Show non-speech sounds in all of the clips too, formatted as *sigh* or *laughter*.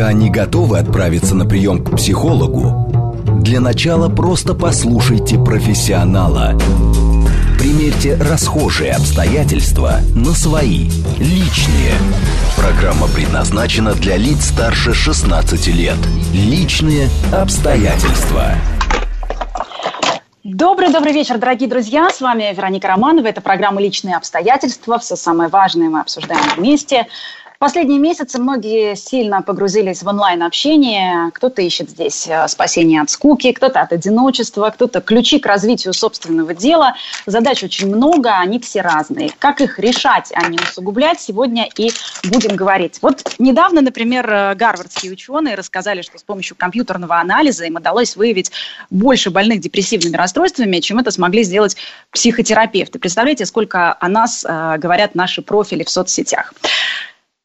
Пока не готовы отправиться на прием к психологу, для начала просто послушайте профессионала. Примерьте расхожие обстоятельства на свои, личные. Программа предназначена для лиц старше 16 лет. Личные обстоятельства. Добрый-добрый вечер, дорогие друзья. С вами Вероника Романова. Это программа «Личные обстоятельства». Все самое важное мы обсуждаем вместе. Последние месяцы многие сильно погрузились в онлайн-общение. Кто-то ищет здесь э, спасение от скуки, кто-то от одиночества, кто-то ключи к развитию собственного дела. Задач очень много, они все разные. Как их решать, а не усугублять, сегодня и будем говорить. Вот недавно, например, э, гарвардские ученые рассказали, что с помощью компьютерного анализа им удалось выявить больше больных депрессивными расстройствами, чем это смогли сделать психотерапевты. Представляете, сколько о нас э, говорят наши профили в соцсетях.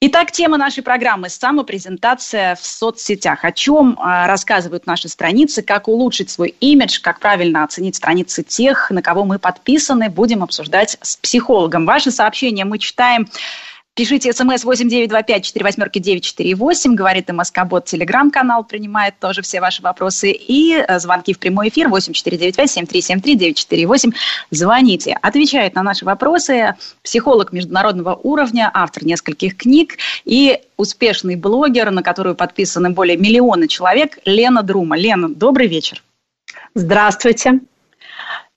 Итак, тема нашей программы – самопрезентация в соцсетях. О чем а, рассказывают наши страницы, как улучшить свой имидж, как правильно оценить страницы тех, на кого мы подписаны, будем обсуждать с психологом. Ваши сообщения мы читаем Пишите смс 8925 4 восьмерки 948, говорит МСК Бот, телеграм-канал принимает тоже все ваши вопросы. И э, звонки в прямой эфир 8495 7373 948. Звоните. Отвечает на наши вопросы психолог международного уровня, автор нескольких книг и успешный блогер, на которую подписаны более миллиона человек, Лена Друма. Лена, добрый вечер. Здравствуйте.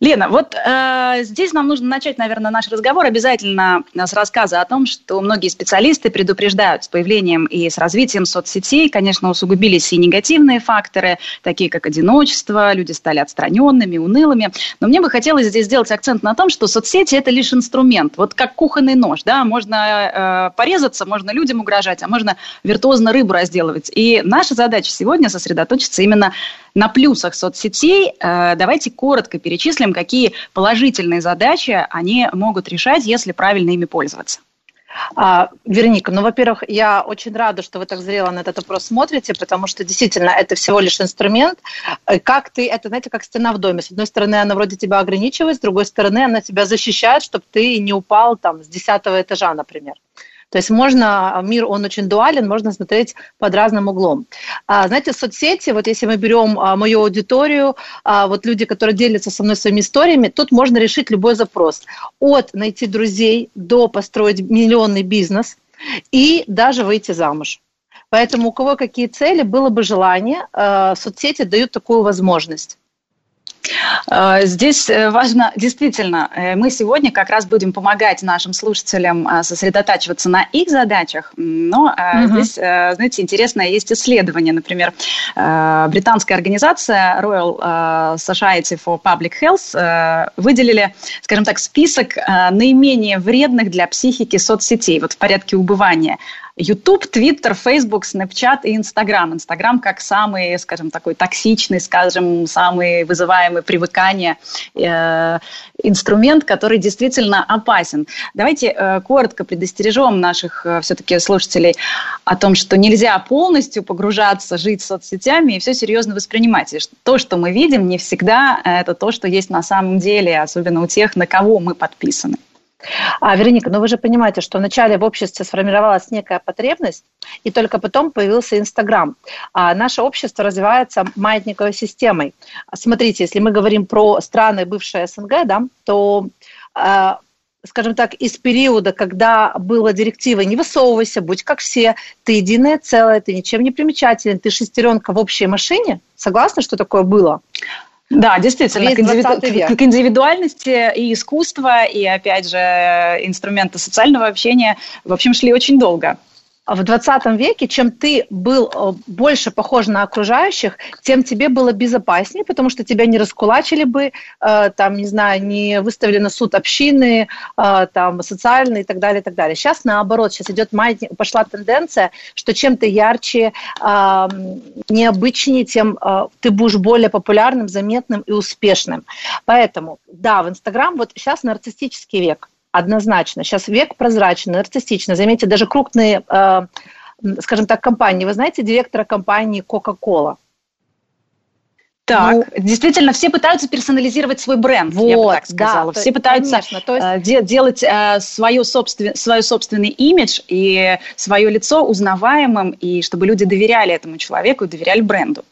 Лена, вот э, здесь нам нужно начать, наверное, наш разговор обязательно с рассказа о том, что многие специалисты предупреждают с появлением и с развитием соцсетей, конечно, усугубились и негативные факторы, такие как одиночество, люди стали отстраненными, унылыми. Но мне бы хотелось здесь сделать акцент на том, что соцсети – это лишь инструмент, вот как кухонный нож, да, можно э, порезаться, можно людям угрожать, а можно виртуозно рыбу разделывать. И наша задача сегодня сосредоточиться именно на плюсах соцсетей. Э, давайте коротко перечислим, какие положительные задачи они могут решать, если правильно ими пользоваться. А, Вероника, ну, во-первых, я очень рада, что вы так зрело на этот вопрос смотрите, потому что действительно это всего лишь инструмент. Э, как ты, это, знаете, как стена в доме. С одной стороны, она вроде тебя ограничивает, с другой стороны, она тебя защищает, чтобы ты не упал там с десятого этажа, например. То есть можно, мир, он очень дуален, можно смотреть под разным углом. А, знаете, соцсети, вот если мы берем а, мою аудиторию, а, вот люди, которые делятся со мной своими историями, тут можно решить любой запрос. От найти друзей до построить миллионный бизнес и даже выйти замуж. Поэтому у кого какие цели, было бы желание, соцсети дают такую возможность. А, здесь э, важно, действительно, э, мы сегодня как раз будем помогать нашим слушателям сосредотачиваться на их задачах, но угу. здесь, знаете, интересное есть исследование, например, британская организация Royal Society for Public Health выделили, скажем так, список наименее вредных для психики соцсетей, вот в порядке убывания. YouTube, Twitter, Facebook, Snapchat и Instagram. Instagram как самый, скажем, такой токсичный, скажем, самый вызываемый привыкание э, инструмент, который действительно опасен. Давайте э, коротко предостережем наших э, все-таки слушателей о том, что нельзя полностью погружаться, жить соцсетями и все серьезно воспринимать. И то, что мы видим, не всегда это то, что есть на самом деле, особенно у тех, на кого мы подписаны. А, Вероника, ну вы же понимаете, что вначале в обществе сформировалась некая потребность, и только потом появился Инстаграм. А наше общество развивается маятниковой системой. Смотрите, если мы говорим про страны бывшей СНГ, да, то а, скажем так, из периода, когда была директива «не высовывайся, будь как все, ты единое целое, ты ничем не примечателен, ты шестеренка в общей машине». Согласны, что такое было? Да, действительно, к, индивиду... к индивидуальности и искусства, и, опять же, инструменты социального общения, в общем, шли очень долго в 20 веке, чем ты был э, больше похож на окружающих, тем тебе было безопаснее, потому что тебя не раскулачили бы, э, там, не знаю, не выставили на суд общины, э, там, социальные и так далее, и так далее. Сейчас наоборот, сейчас идет пошла тенденция, что чем ты ярче, необычнее, тем ты будешь более популярным, заметным и успешным. Поэтому, да, в Инстаграм вот сейчас нарциссический век – однозначно. Сейчас век прозрачный, артистичный. Заметьте, даже крупные, э, скажем так, компании. Вы знаете директора компании Coca-Cola? Так, ну, действительно, все пытаются персонализировать свой бренд, вот, я бы так сказала. Да, все пытаются конечно, то есть... Э, де- делать э, свое собствен- свой собственный имидж и свое лицо узнаваемым, и чтобы люди доверяли этому человеку и доверяли бренду.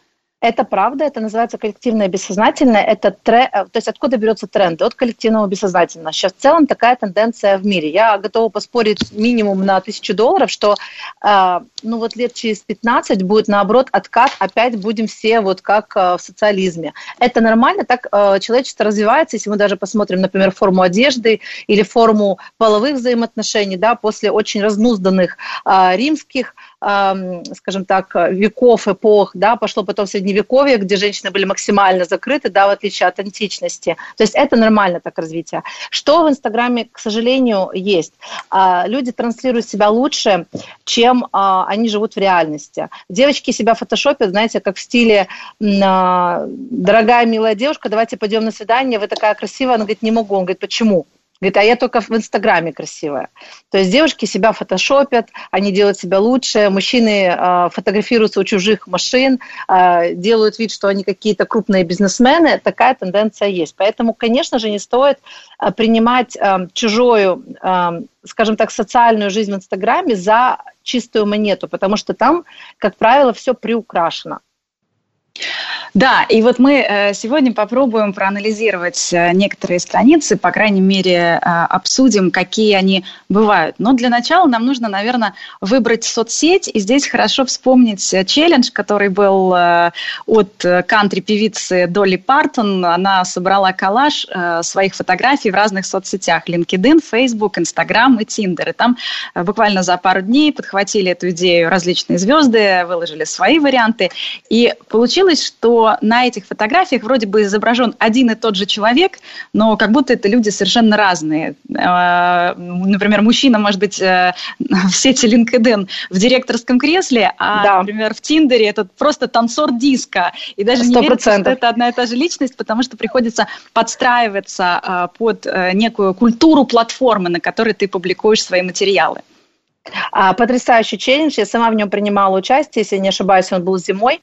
Это правда, это называется коллективное бессознательное. Это тре... Э, то есть откуда берется тренд? От коллективного бессознательного. Сейчас в целом такая тенденция в мире. Я готова поспорить минимум на тысячу долларов, что э, ну вот лет через 15 будет наоборот откат, опять будем все вот как э, в социализме. Это нормально, так э, человечество развивается. Если мы даже посмотрим, например, форму одежды или форму половых взаимоотношений, да, после очень разнузданных э, римских скажем так, веков, эпох, да, пошло потом средневековье, где женщины были максимально закрыты, да, в отличие от античности. То есть это нормально так развитие. Что в Инстаграме, к сожалению, есть? А, люди транслируют себя лучше, чем а, они живут в реальности. Девочки себя фотошопят, знаете, как в стиле а, «дорогая, милая девушка, давайте пойдем на свидание, вы такая красивая». Она говорит, не могу. Он говорит, почему? Говорит, а я только в Инстаграме красивая. То есть девушки себя фотошопят, они делают себя лучше, мужчины э, фотографируются у чужих машин, э, делают вид, что они какие-то крупные бизнесмены. Такая тенденция есть. Поэтому, конечно же, не стоит э, принимать э, чужую, э, скажем так, социальную жизнь в Инстаграме за чистую монету, потому что там, как правило, все приукрашено. Да, и вот мы э, сегодня попробуем проанализировать э, некоторые страницы, по крайней мере, э, обсудим, какие они бывают. Но для начала нам нужно, наверное, выбрать соцсеть, и здесь хорошо вспомнить челлендж, который был от кантри-певицы Долли Партон. Она собрала коллаж своих фотографий в разных соцсетях. LinkedIn, Facebook, Instagram и Tinder. И там буквально за пару дней подхватили эту идею различные звезды, выложили свои варианты. И получилось, что на этих фотографиях вроде бы изображен один и тот же человек, но как будто это люди совершенно разные. Э, например, мужчина может быть э, *laughs* в сети LinkedIn в директорском кресле, а, да. например, в Тиндере это просто танцор диска. И даже 100%. не верится, что это одна и та же личность, потому что приходится подстраиваться э, под некую культуру платформы, на которой ты публикуешь свои материалы. А, потрясающий челлендж, я сама в нем принимала участие, если не ошибаюсь, он был зимой.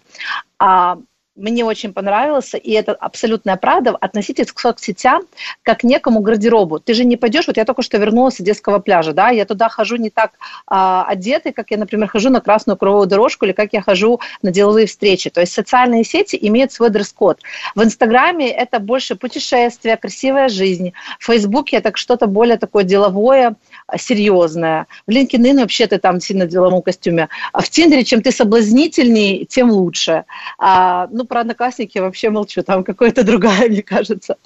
Мне очень понравился, и это абсолютная правда, относитесь к соцсетям как к некому гардеробу. Ты же не пойдешь, вот я только что вернулась с детского пляжа, да, я туда хожу не так а, одетой, как я, например, хожу на красную круговую дорожку или как я хожу на деловые встречи. То есть социальные сети имеют свой дресс-код. В Инстаграме это больше путешествия, красивая жизнь. В Фейсбуке это что-то более такое деловое, серьезное. В LinkedIn вообще ты там сильно в деловом костюме. А в Тиндере, чем ты соблазнительней, тем лучше. А, ну, про одноклассники вообще молчу, там какая-то другая, мне кажется.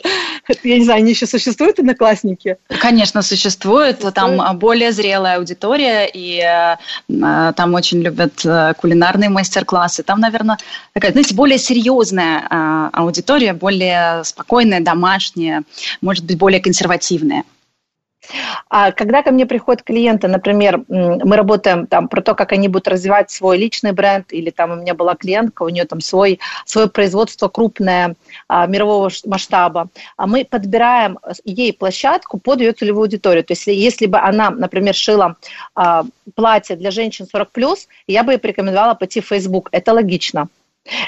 Я не знаю, они еще существуют, одноклассники? Конечно, существуют. Там более зрелая аудитория, и э, там очень любят э, кулинарные мастер-классы. Там, наверное, такая, знаете, более серьезная э, аудитория, более спокойная, домашняя, может быть, более консервативная. А когда ко мне приходят клиенты, например, мы работаем там про то, как они будут развивать свой личный бренд, или там у меня была клиентка, у нее там свой, свое производство крупное, а, мирового масштаба, а мы подбираем ей площадку под ее целевую аудиторию. То есть если бы она, например, шила а, платье для женщин 40+, я бы ей порекомендовала пойти в Facebook. Это логично.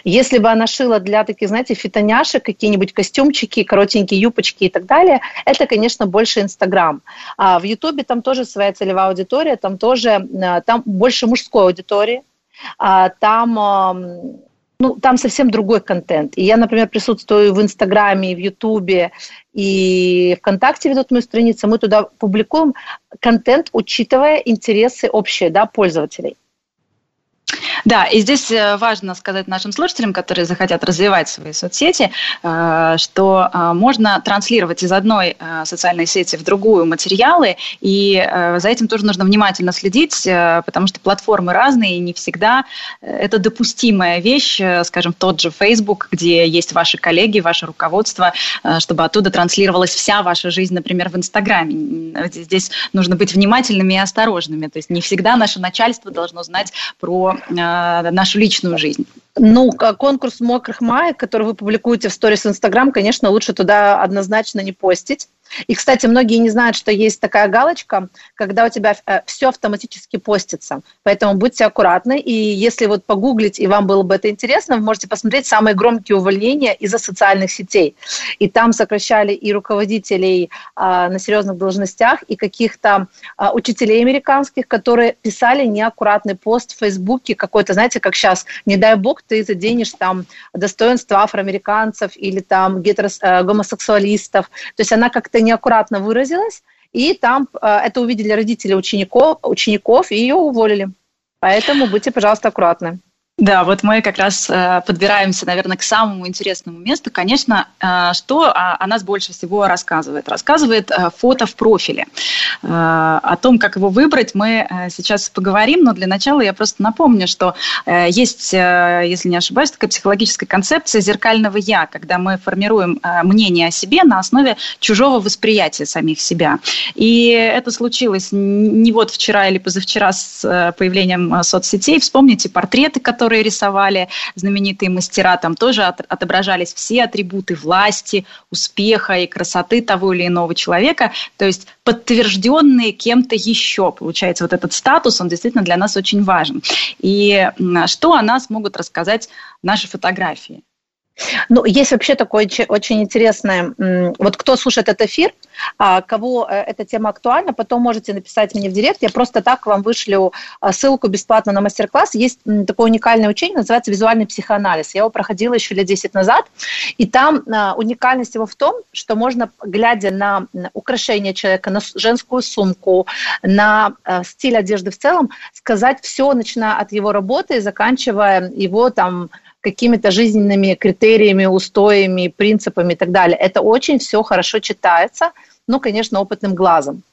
Если бы она шила для таких, знаете, фитоняшек, какие-нибудь костюмчики, коротенькие юбочки и так далее, это, конечно, больше Инстаграм. А в Ютубе там тоже своя целевая аудитория, там тоже, э, там больше мужской аудитории, а там ну, там совсем другой контент. И я, например, присутствую в Инстаграме, в Ютубе, и ВКонтакте ведут мою страницу, мы туда публикуем контент, учитывая интересы общие да, пользователей. Да, и здесь э, важно сказать нашим слушателям, которые захотят развивать свои соцсети, э, что э, можно транслировать из одной социальной сети в другую материалы, и за этим тоже нужно внимательно следить, потому что платформы разные, и не всегда это допустимая вещь, скажем, тот же Facebook, где есть ваши коллеги, ваше руководство, чтобы оттуда транслировалась вся ваша жизнь, например, в Инстаграме. Здесь нужно быть внимательными и осторожными, то есть не всегда наше начальство должно знать про нашу личную жизнь? Ну, конкурс мокрых маек, который вы публикуете в сторис Инстаграм, конечно, лучше туда однозначно не постить. И, кстати, многие не знают, что есть такая галочка, когда у тебя э, все автоматически постится. Поэтому будьте аккуратны. И если вот погуглить, и вам было бы это интересно, вы можете посмотреть самые громкие увольнения из-за социальных сетей. И там сокращали и руководителей а, на серьезных должностях, и каких-то а, учителей американских, которые писали неаккуратный пост в Фейсбуке какой-то, знаете, как сейчас, не дай бог, ты заденешь там достоинство афроамериканцев или там гетерос, э, гомосексуалистов. То есть она как-то неаккуратно выразилась, и там э, это увидели родители учеников, учеников и ее уволили. Поэтому будьте, пожалуйста, аккуратны. Да, вот мы как раз э, подбираемся, наверное, к самому интересному месту. Конечно, э, что о, о нас больше всего рассказывает? Рассказывает э, фото в профиле. О том, как его выбрать, мы сейчас поговорим, но для начала я просто напомню, что есть, если не ошибаюсь, такая психологическая концепция зеркального «я», когда мы формируем мнение о себе на основе чужого восприятия самих себя. И это случилось не вот вчера или позавчера с появлением соцсетей. Вспомните портреты, которые которые рисовали знаменитые мастера, там тоже отображались все атрибуты власти, успеха и красоты того или иного человека, то есть подтвержденные кем-то еще. Получается, вот этот статус, он действительно для нас очень важен. И что о нас могут рассказать наши фотографии? Ну, есть вообще такое очень интересное, вот кто слушает этот эфир, а, кого э, эта тема актуальна, потом можете написать мне в директ, я просто так вам вышлю а, ссылку бесплатно на мастер-класс. Есть такое уникальное учение, называется визуальный психоанализ. Я его проходила еще лет 10 назад, и там а, уникальность его в том, что можно, глядя на украшение человека, на женскую сумку, на стиль одежды в целом, сказать все, начиная от его работы, заканчивая его там какими-то жизненными критериями, устоями, принципами и так далее. Это очень все хорошо читается, ну, конечно, опытным глазом.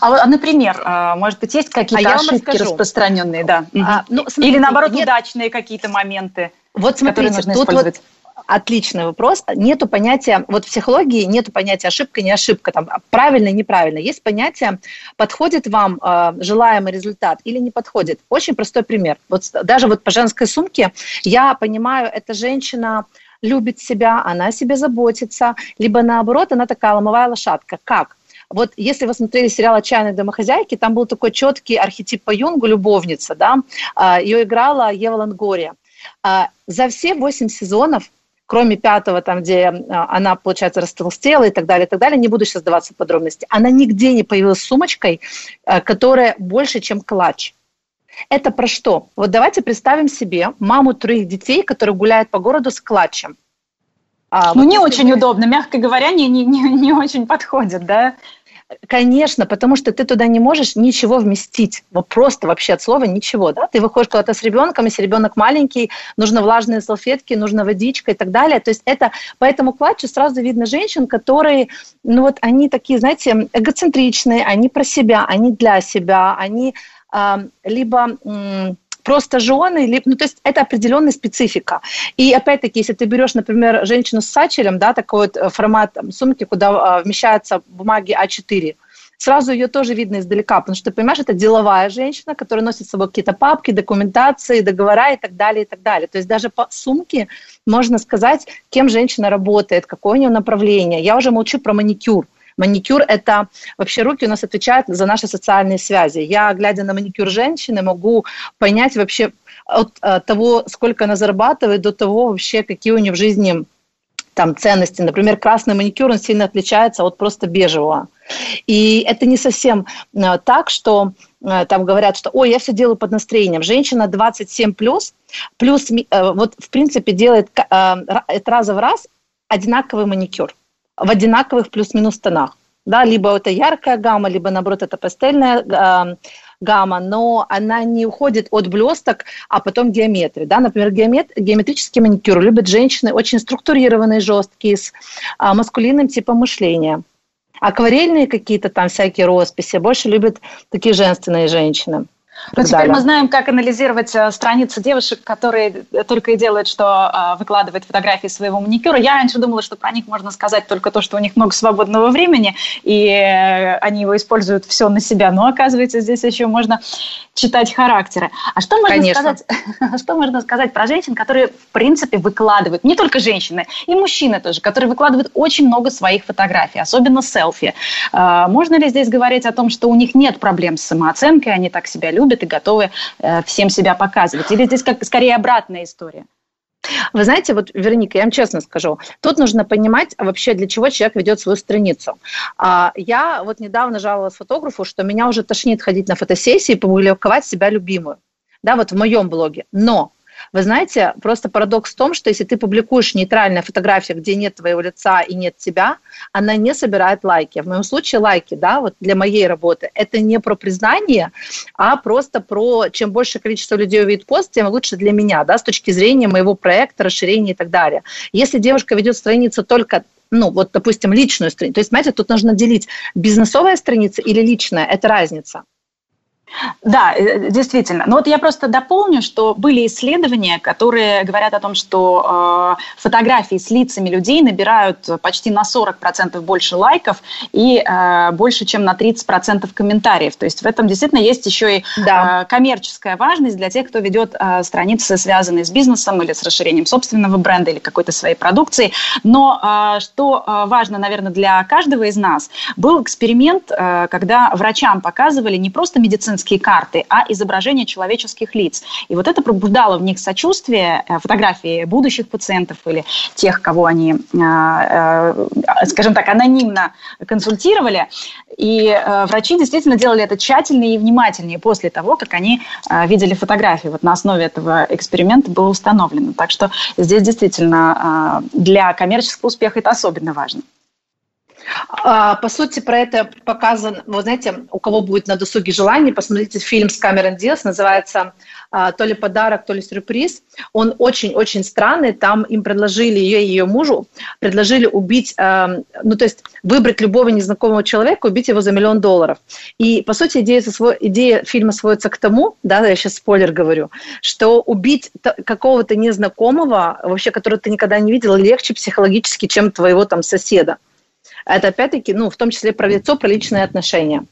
А, а например, а, может быть, есть какие-то а ошибки распространенные, да? А, ну, смотрите, Или наоборот, нет... удачные какие-то моменты, вот смотрите, которые нужно тут использовать? Вот Отличный вопрос. Нету понятия, вот в психологии нету понятия ошибка, не ошибка, там, правильно, неправильно. Есть понятие, подходит вам э, желаемый результат или не подходит. Очень простой пример. Вот даже вот по женской сумке я понимаю, эта женщина любит себя, она о себе заботится, либо наоборот, она такая ломовая лошадка. Как? Вот если вы смотрели сериал «Отчаянные домохозяйки», там был такой четкий архетип по Юнгу, любовница, да, а, ее играла Ева Лангория. А, за все восемь сезонов кроме пятого, там, где а, она, получается, растолстела и так далее, и так далее, не буду сейчас сдаваться в подробности, она нигде не появилась с сумочкой, а, которая больше, чем клатч. Это про что? Вот давайте представим себе маму троих детей, которая гуляет по городу с клатчем. А, ну, вот не очень вы... удобно, мягко говоря, не, не, не, не очень подходит, да? Конечно, потому что ты туда не можешь ничего вместить. Вот просто вообще от слова ничего. Да? Ты выходишь куда-то с ребенком, если ребенок маленький, нужно влажные салфетки, нужна водичка и так далее. То есть это по этому клатчу сразу видно женщин, которые, ну вот они такие, знаете, эгоцентричные, они про себя, они для себя, они э, либо... Э, просто жены, ну, то есть это определенная специфика. И опять-таки, если ты берешь, например, женщину с сачелем, да, такой вот э, формат там, сумки, куда а, вмещаются бумаги А4, сразу ее тоже видно издалека, потому что, понимаешь, это деловая женщина, которая носит с собой какие-то папки, документации, договора и так далее, и так далее. То есть даже по сумке можно сказать, кем женщина работает, какое у нее направление. Я уже молчу про маникюр. Маникюр – это вообще руки у нас отвечают за наши социальные связи. Я, глядя на маникюр женщины, могу понять вообще от, от того, сколько она зарабатывает, до того вообще, какие у нее в жизни там ценности. Например, красный маникюр, он сильно отличается от просто бежевого. И это не совсем э, так, что э, там говорят, что ой, я все делаю под настроением. Женщина 27 плюс, плюс э, вот в принципе делает это раза в раз одинаковый маникюр в одинаковых плюс-минус тонах. Да, либо это яркая гамма, либо наоборот это пастельная э, гамма, но она не уходит от блесток, а потом геометрии. Да? Например, геомет, геометрический маникюр любят женщины очень структурированные, жесткие, с э, маскулинным типом мышления. Акварельные какие-то там всякие росписи больше любят такие женственные женщины. Но ну, теперь далее. мы знаем, как анализировать э, страницы девушек, которые только и делают, что э, выкладывают фотографии своего маникюра. Я раньше думала, что про них можно сказать только то, что у них много свободного времени, и э, они его используют все на себя. Но оказывается, здесь еще можно читать характеры. А что можно Конечно. сказать? *laughs* Что можно сказать про женщин, которые в принципе выкладывают, не только женщины, и мужчины тоже, которые выкладывают очень много своих фотографий, особенно селфи. Можно ли здесь говорить о том, что у них нет проблем с самооценкой, они так себя любят? Любят и готовы э, всем себя показывать? Или здесь как скорее обратная история? Вы знаете, вот, Вероника, я вам честно скажу, тут нужно понимать вообще, для чего человек ведет свою страницу. А, я вот недавно жаловалась фотографу, что меня уже тошнит ходить на фотосессии и публиковать себя любимую. Да, вот в моем блоге. Но вы знаете, просто парадокс в том, что если ты публикуешь нейтральную фотографию, где нет твоего лица и нет тебя, она не собирает лайки. В моем случае лайки, да, вот для моей работы, это не про признание, а просто про чем больше количество людей увидит пост, тем лучше для меня, да, с точки зрения моего проекта, расширения и так далее. Если девушка ведет страницу только ну, вот, допустим, личную страницу. То есть, знаете, тут нужно делить бизнесовая страница или личная, это разница. Да, э, действительно. Но вот я просто дополню, что были исследования, которые говорят о том, что э, фотографии с лицами людей набирают почти на 40% больше лайков и э, больше, чем на 30% комментариев. То есть в этом действительно есть еще и да. э, коммерческая важность для тех, кто ведет э, страницы, связанные с бизнесом или с расширением собственного бренда или какой-то своей продукции. Но э, что э, важно, наверное, для каждого из нас, был эксперимент, э, когда врачам показывали не просто медицинские медицинские карты, а изображение человеческих лиц. И вот это пробуждало в них сочувствие, э, фотографии будущих пациентов или тех, кого они, э, э, скажем так, анонимно консультировали. И врачи действительно делали это тщательнее и внимательнее после того, как они видели фотографии. Вот на основе этого эксперимента было установлено. Так что здесь действительно для коммерческого успеха это особенно важно. А, по сути, про это показан, вы знаете, у кого будет на досуге желание, посмотрите фильм с Камерон Диас, называется а, то ли подарок, то ли сюрприз. Он очень-очень странный, там им предложили, ее и ее мужу, предложили убить, а, ну то есть выбрать любого незнакомого человека, убить его за миллион долларов. И, по сути, идея, идея фильма сводится к тому, да, я сейчас спойлер говорю, что убить какого-то незнакомого, вообще, которого ты никогда не видел, легче психологически, чем твоего там соседа. Это опять-таки, ну, в том числе про лицо, про личные отношения.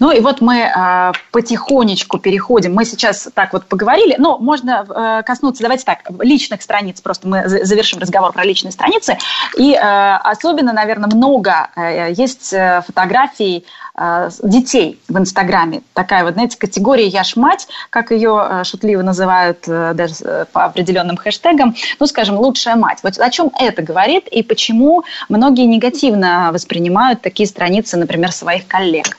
Ну и вот мы э, потихонечку переходим. Мы сейчас так вот поговорили, но можно э, коснуться, давайте так, личных страниц. Просто мы завершим разговор про личные страницы. И э, особенно, наверное, много э, есть э, фотографий э, детей в Инстаграме. Такая вот, знаете, категория «Я ж мать», как ее э, шутливо называют э, даже э, по определенным хэштегам. Ну, скажем, «Лучшая мать». Вот о чем это говорит и почему многие негативно воспринимают такие страницы, например, своих коллег?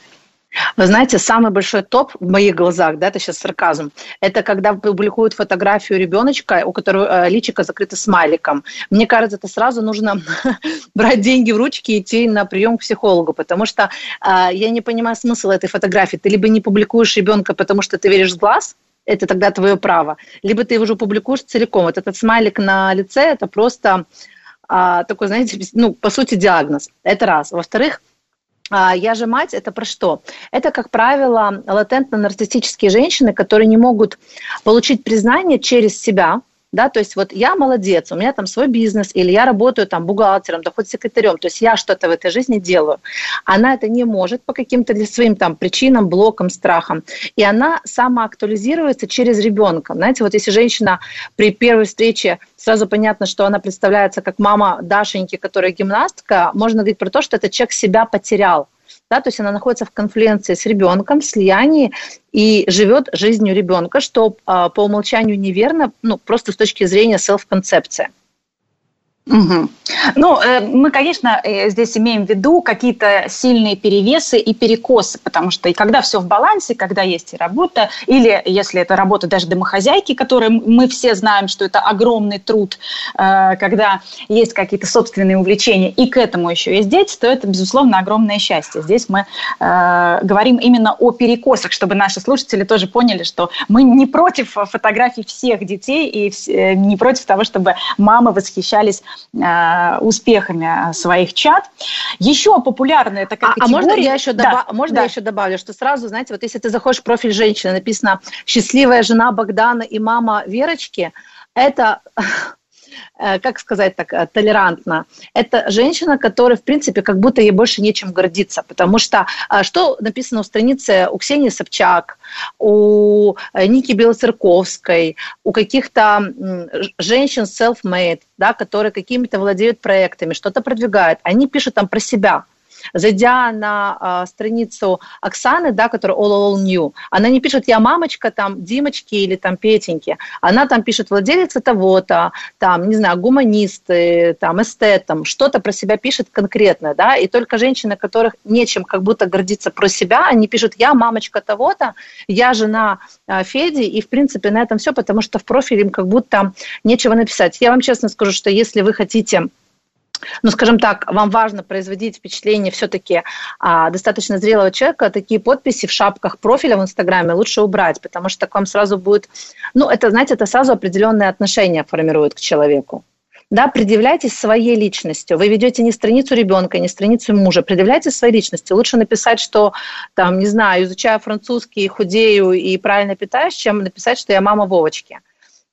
Вы знаете, самый большой топ в моих глазах, да, это сейчас сарказм, это когда публикуют фотографию ребеночка, у которого э, личико закрыто смайликом. Мне кажется, это сразу нужно *laughs* брать деньги в ручки и идти на прием к психологу, потому что э, я не понимаю смысла этой фотографии. Ты либо не публикуешь ребенка, потому что ты веришь в глаз, это тогда твое право, либо ты его уже публикуешь целиком. Вот этот смайлик на лице, это просто а, такой, знаете, ну, по сути, диагноз. Это раз. Во-вторых, я же мать, это про что? Это, как правило, латентно-нарциссические женщины, которые не могут получить признание через себя, да, то есть вот я молодец, у меня там свой бизнес, или я работаю там бухгалтером, да хоть секретарем, то есть я что-то в этой жизни делаю. Она это не может по каким-то для своим там причинам, блокам, страхам. И она самоактуализируется через ребенка. Знаете, вот если женщина при первой встрече сразу понятно, что она представляется как мама Дашеньки, которая гимнастка, можно говорить про то, что этот человек себя потерял да, то есть она находится в конфликте с ребенком, в слиянии и живет жизнью ребенка, что а, по умолчанию неверно, ну, просто с точки зрения селф-концепции. Угу. Ну, э, мы, конечно, э, здесь имеем в виду какие-то сильные перевесы и перекосы, потому что и когда все в балансе, когда есть и работа, или если это работа даже домохозяйки, которые мы все знаем, что это огромный труд, э, когда есть какие-то собственные увлечения, и к этому еще есть дети, то это, безусловно, огромное счастье. Здесь мы говорим именно о перекосах, чтобы наши слушатели тоже поняли, что мы не против фотографий всех детей и не против того, чтобы мамы восхищались успехами своих чат. Еще популярная такая а, категория... А можно я еще, да, можно да. я еще добавлю, что сразу, знаете, вот если ты заходишь в профиль женщины, написано «счастливая жена Богдана и мама Верочки», это Э, *laughs* как сказать так, э, толерантно. Это женщина, которая, в принципе, как будто ей больше нечем гордиться, потому что э, что написано у страницы у Ксении Собчак, у Ники Белоцерковской, у каких-то женщин self-made, да, которые какими-то владеют проектами, что-то продвигают, они пишут там про себя – Зайдя на а, страницу Оксаны, да, которая All All New, она не пишет «я мамочка там Димочки или там Петеньки», она там пишет «владелица того-то», там, не знаю, гуманисты, там, эстет, там, что-то про себя пишет конкретно, да, и только женщины, которых нечем как будто гордиться про себя, они пишут «я мамочка того-то», «я жена а, Феди», и, в принципе, на этом все, потому что в профиле им как будто нечего написать. Я вам честно скажу, что если вы хотите ну, скажем так, вам важно производить впечатление все-таки а, достаточно зрелого человека, такие подписи в шапках профиля в Инстаграме лучше убрать, потому что так вам сразу будет, ну, это, знаете, это сразу определенные отношения формирует к человеку. Да, предъявляйтесь своей личностью. Вы ведете не страницу ребенка, не страницу мужа. Предъявляйтесь своей личностью. Лучше написать, что, там, не знаю, изучаю французский, худею и правильно питаюсь, чем написать, что я мама Вовочки.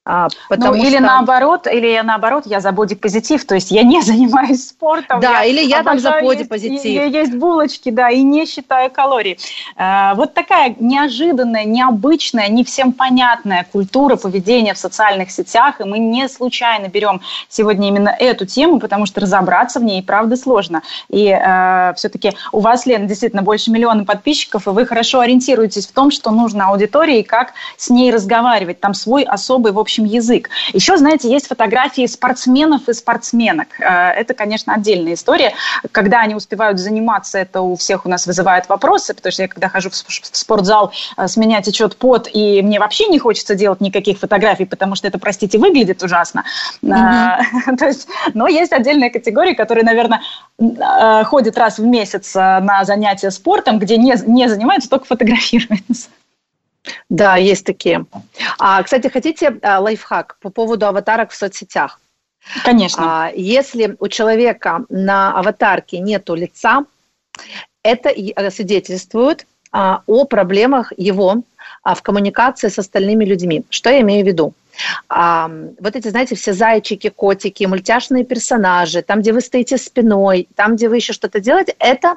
А, потому ну, или что... наоборот, или наоборот, я за бодипозитив, то есть я не *laughs* занимаюсь спортом. Да, я или я там за бодипозитив. Есть, есть булочки, да, и не считаю калорий. А, вот такая неожиданная, необычная, не всем понятная культура поведения в социальных сетях, и мы не случайно берем сегодня именно эту тему, потому что разобраться в ней, правда, сложно. И а, все-таки у вас, Лена, действительно больше миллиона подписчиков, и вы хорошо ориентируетесь в том, что нужно аудитории, и как с ней разговаривать. Там свой особый, в общем, общем, язык. Еще, знаете, есть фотографии спортсменов и спортсменок. Э, это, конечно, отдельная история. Когда они успевают заниматься, это у всех у нас вызывает вопросы, потому что я, когда хожу в спортзал, э, с меня течет пот, и мне вообще не хочется делать никаких фотографий, потому что это, простите, выглядит ужасно. Mm-hmm. *laughs* То есть, но есть отдельная категория, которая, наверное, ходит раз в месяц на занятия спортом, где не, не занимаются, только фотографируются. Да, есть такие. А, кстати, хотите а, лайфхак по поводу аватарок в соцсетях? Конечно. А, если у человека на аватарке нету лица, это э, свидетельствует а, о проблемах его а, в коммуникации с остальными людьми. Что я имею в виду? А, вот эти, знаете, все зайчики, котики, мультяшные персонажи, там, где вы стоите спиной, там, где вы еще что-то делаете, это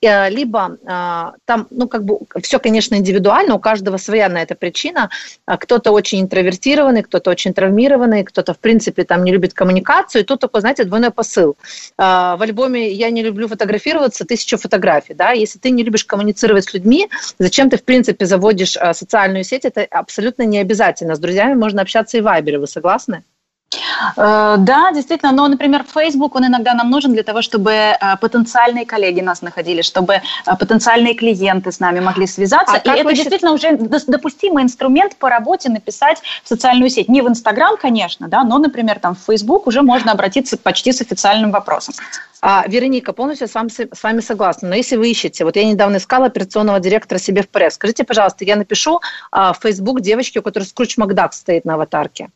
э, либо э, там, ну, как бы, все, конечно, индивидуально, у каждого своя на это причина. А кто-то очень интровертированный, кто-то очень травмированный, кто-то, в принципе, там не любит коммуникацию, и тут такой, знаете, двойной посыл. Э, в альбоме «Я не люблю фотографироваться» тысячу фотографий, да, если ты не любишь коммуницировать с людьми, зачем ты, в принципе, заводишь э, социальную сеть, это абсолютно не обязательно. С друзьями можно общаться общаться и в Вайбере. Вы согласны? Э, да, действительно, но, например, Facebook, он иногда нам нужен для того, чтобы э, потенциальные коллеги нас находили, чтобы э, потенциальные клиенты с нами могли связаться. А и это действительно уже допустимый инструмент по работе написать в социальную сеть. Не в Инстаграм, конечно, да, но, например, там в Facebook уже можно обратиться почти с официальным вопросом. А, Вероника, полностью с вами, с вами согласна. Но если вы ищете, вот я недавно искала операционного директора себе в пресс, скажите, пожалуйста, я напишу а, в Facebook девочке, у которой Скрудж Макдак стоит на аватарке.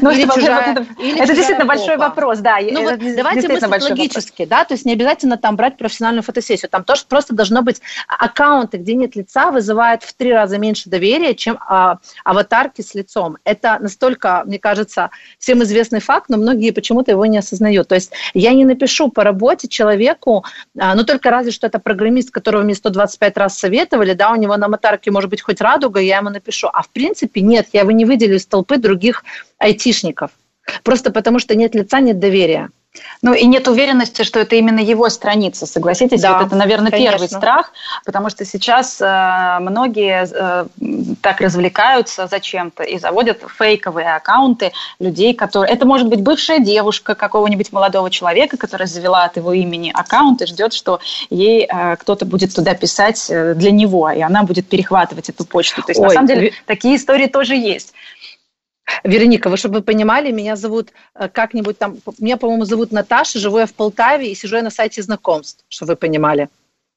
Ну, или чужая, это, или это действительно большой вопрос, да. Ну, вот давайте мыслить логически, да, то есть не обязательно там брать профессиональную фотосессию, там тоже просто должно быть аккаунты, где нет лица, вызывают в три раза меньше доверия, чем а, аватарки с лицом. Это настолько, мне кажется, всем известный факт, но многие почему-то его не осознают. То есть я не напишу по работе человеку, а, ну только разве что это программист, которого мне 125 раз советовали, да, у него на аватарке может быть хоть радуга, я ему напишу. А в принципе нет, я его не выделю из толпы других других айтишников. Просто потому что нет лица, нет доверия. Ну и нет уверенности, что это именно его страница, согласитесь? Да, вот это, наверное, конечно. первый страх, потому что сейчас э, многие э, так развлекаются зачем-то и заводят фейковые аккаунты людей, которые... Это может быть бывшая девушка какого-нибудь молодого человека, которая завела от его имени аккаунт и ждет, что ей э, кто-то будет туда писать э, для него, и она будет перехватывать эту почту. То есть, Ой, на самом деле, такие истории тоже есть. Вероника, вы чтобы вы понимали, меня зовут э, как-нибудь там, меня, по-моему, зовут Наташа, живу я в Полтаве и сижу я на сайте знакомств, чтобы вы понимали.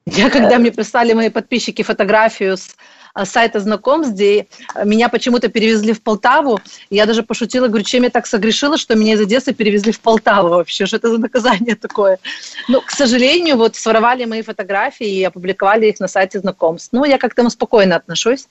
Я, когда мне прислали мои подписчики фотографию с э, сайта знакомств, где меня почему-то перевезли в Полтаву. Я даже пошутила, говорю, чем я так согрешила, что меня из Одессы перевезли в Полтаву вообще, что это за наказание такое. Ну, к сожалению, вот своровали мои фотографии и опубликовали их на сайте знакомств. Ну, я как-то спокойно отношусь.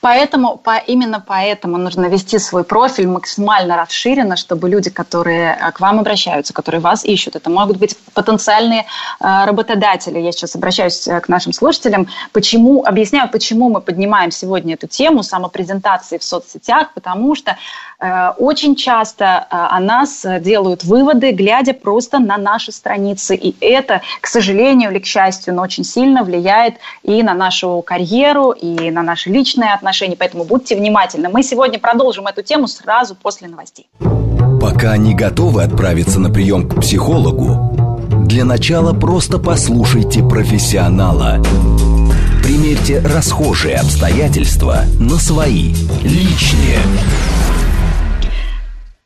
Поэтому, по, именно поэтому нужно вести свой профиль максимально расширенно, чтобы люди, которые э, к вам обращаются, которые вас ищут, это могут быть потенциальные э, работодатели. Я сейчас обращаюсь э, к нашим слушателям. Почему, объясняю, почему мы поднимаем сегодня эту тему самопрезентации в соцсетях, потому что э, очень часто э, о нас делают выводы, глядя просто на наши страницы. И это, к сожалению или к счастью, но очень сильно влияет и на нашу карьеру, и на наши личные личные отношения, поэтому будьте внимательны. Мы сегодня продолжим эту тему сразу после новостей. Пока не готовы отправиться на прием к психологу, для начала просто послушайте профессионала. Примерьте расхожие обстоятельства на свои, личные.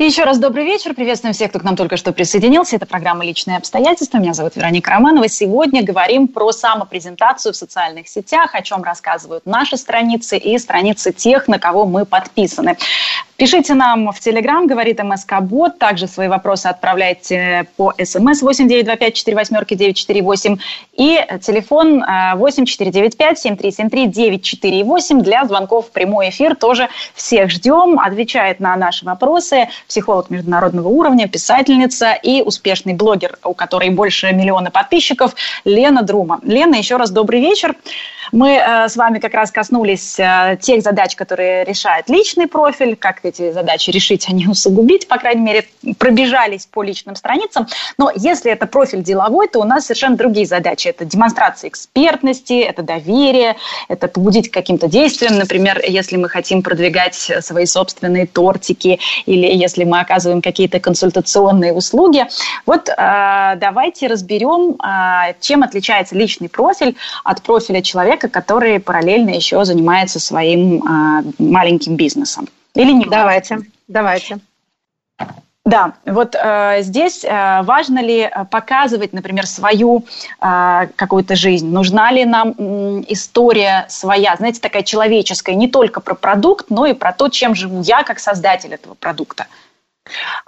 И еще раз добрый вечер. Приветствуем всех, кто к нам только что присоединился. Это программа «Личные обстоятельства». Меня зовут Вероника Романова. Сегодня говорим про самопрезентацию в социальных сетях, о чем рассказывают наши страницы и страницы тех, на кого мы подписаны. Пишите нам в Телеграм, говорит МСК Бот. Также свои вопросы отправляйте по СМС 8925 48 948 и телефон 8495 7373 948 для звонков в прямой эфир. Тоже всех ждем. Отвечает на наши вопросы психолог международного уровня, писательница и успешный блогер, у которой больше миллиона подписчиков, Лена Друма. Лена, еще раз добрый вечер. Мы э, с вами как раз коснулись э, тех задач, которые решает личный профиль, как эти задачи решить, а не усугубить, по крайней мере, пробежались по личным страницам. Но если это профиль деловой, то у нас совершенно другие задачи. Это демонстрация экспертности, это доверие, это побудить к каким-то действиям. Например, если мы хотим продвигать свои собственные тортики или если мы оказываем какие-то консультационные услуги. Вот э, давайте разберем, чем отличается личный профиль от профиля человека, человека, который параллельно еще занимается своим а, маленьким бизнесом. Или не? Давайте, давайте. Да, вот э, здесь э, важно ли показывать, например, свою э, какую-то жизнь? Нужна ли нам э, история своя, знаете, такая человеческая, не только про продукт, но и про то, чем живу я как создатель этого продукта?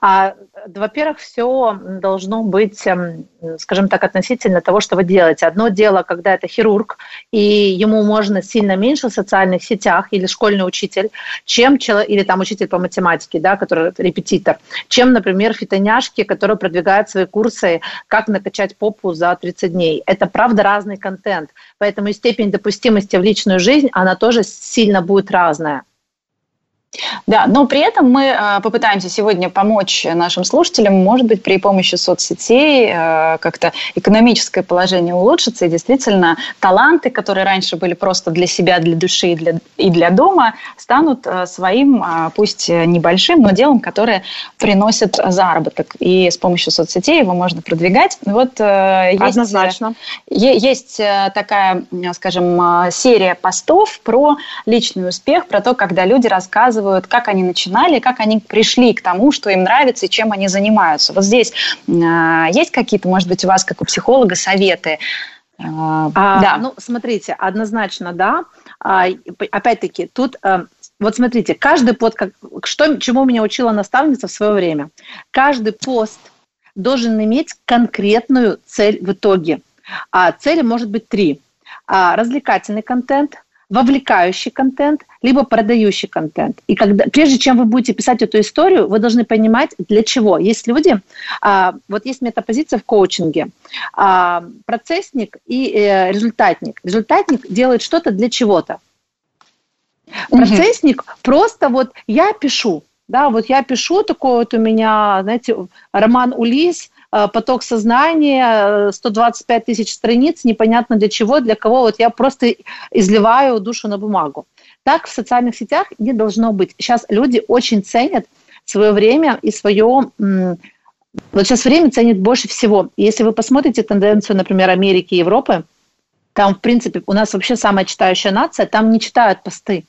А, во-первых, все должно быть, эм, скажем так, относительно того, что вы делаете. Одно дело, когда это хирург, и ему можно сильно меньше в социальных сетях, или школьный учитель, чем или там учитель по математике, да, который репетитор, чем, например, фитоняшки, которые продвигают свои курсы, как накачать попу за 30 дней. Это, правда, разный контент. Поэтому и степень допустимости в личную жизнь, она тоже сильно будет разная. Да, но при этом мы э, попытаемся сегодня помочь нашим слушателям, может быть, при помощи соцсетей э, как-то экономическое положение улучшится, и действительно таланты, которые раньше были просто для себя, для души и для, и для дома, станут э, своим, пусть небольшим, но делом, которое приносит заработок. И с помощью соцсетей его можно продвигать. Вот есть, Однозначно. Есть такая, скажем, серия постов про личный успех, про то, когда люди рассказывают рассказывают, как они начинали, как они пришли к тому, что им нравится и чем они занимаются. Вот здесь э, есть какие-то, может быть, у вас, как у психолога, советы? Э, а, да. Ну, смотрите, однозначно, да. А, опять-таки, тут э, вот смотрите, каждый под, как, что, чему меня учила наставница в свое время, каждый пост должен иметь конкретную цель в итоге. А цели может быть три. А, развлекательный контент, вовлекающий контент, либо продающий контент. И когда, прежде чем вы будете писать эту историю, вы должны понимать, для чего. Есть люди, а, вот есть метапозиция в коучинге, а, процессник и э, результатник. Результатник делает что-то для чего-то. Процессник угу. просто вот я пишу, да, вот я пишу, такой вот у меня, знаете, роман Улис, поток сознания, 125 тысяч страниц, непонятно для чего, для кого. Вот я просто изливаю душу на бумагу. Так в социальных сетях не должно быть. Сейчас люди очень ценят свое время и свое... Вот сейчас время ценит больше всего. Если вы посмотрите тенденцию, например, Америки и Европы, там, в принципе, у нас вообще самая читающая нация, там не читают посты.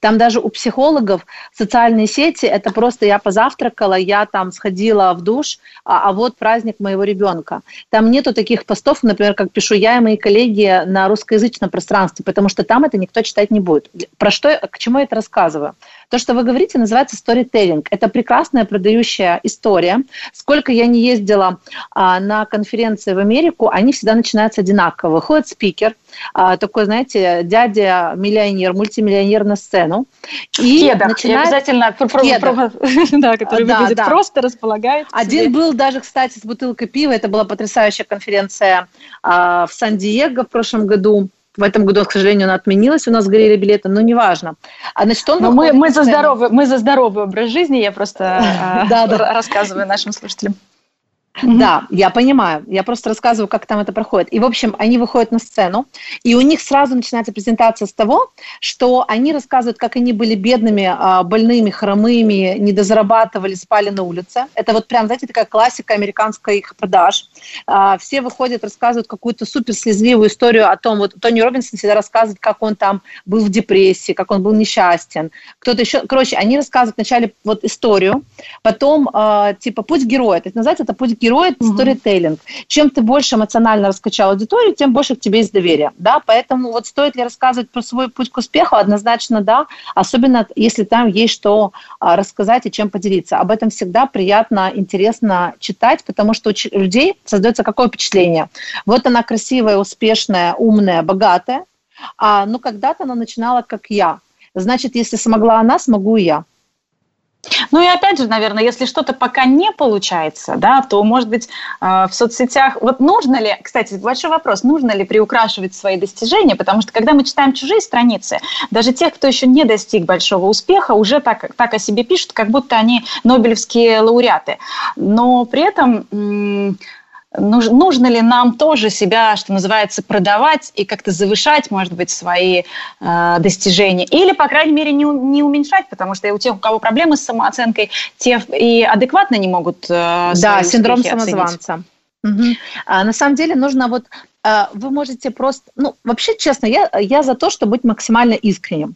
Там даже у психологов социальные сети, это просто я позавтракала, я там сходила в душ, а, а вот праздник моего ребенка. Там нету таких постов, например, как пишу я и мои коллеги на русскоязычном пространстве, потому что там это никто читать не будет. Про что, к чему я это рассказываю? То, что вы говорите, называется storytelling. Это прекрасная продающая история. Сколько я не ездила а, на конференции в Америку, они всегда начинаются одинаково. Выходит спикер, а, такой, знаете, дядя-миллионер, мультимиллионер на сцену. И Кедах. начинает... И обязательно про, про, про, *laughs* да, который да, выглядит да. просто, располагает. Один был даже, кстати, с бутылкой пива. Это была потрясающая конференция а, в Сан-Диего в прошлом году. В этом году, к сожалению, она отменилась, у нас горели билеты, но неважно. А значит, он но мы, мы, за здоровый, мы за здоровый образ жизни, я просто а, *laughs* рассказываю нашим слушателям. Да, я понимаю. Я просто рассказываю, как там это проходит. И, в общем, они выходят на сцену, и у них сразу начинается презентация с того, что они рассказывают, как они были бедными, а, больными, хромыми, недозарабатывали, спали на улице. Это вот прям, знаете, такая классика американской их продаж. А, все выходят, рассказывают какую-то супер слезливую историю о том, вот Тони Робинсон всегда рассказывает, как он там был в депрессии, как он был несчастен. Кто-то еще, короче, они рассказывают вначале вот историю, потом а, типа путь героя. То есть называется это путь сторителлинг. Угу. Чем ты больше эмоционально раскачал аудиторию, тем больше к тебе есть доверие. Да? Поэтому вот стоит ли рассказывать про свой путь к успеху? Однозначно да. Особенно если там есть что а, рассказать и чем поделиться. Об этом всегда приятно, интересно читать, потому что у людей создается какое впечатление? Вот она красивая, успешная, умная, богатая, а ну когда-то она начинала как я. Значит, если смогла она, смогу и я. Ну и опять же, наверное, если что-то пока не получается, да, то, может быть, э, в соцсетях... Вот нужно ли, кстати, большой вопрос, нужно ли приукрашивать свои достижения, потому что когда мы читаем чужие страницы, даже тех, кто еще не достиг большого успеха, уже так, так о себе пишут, как будто они нобелевские лауреаты. Но при этом нужно ли нам тоже себя, что называется, продавать и как-то завышать, может быть, свои э, достижения, или, по крайней мере, не, не уменьшать, потому что у тех, у кого проблемы с самооценкой, те и адекватно не могут э, Да, синдром самозванца. Угу. А, на самом деле нужно вот, а, вы можете просто, ну, вообще, честно, я, я за то, чтобы быть максимально искренним.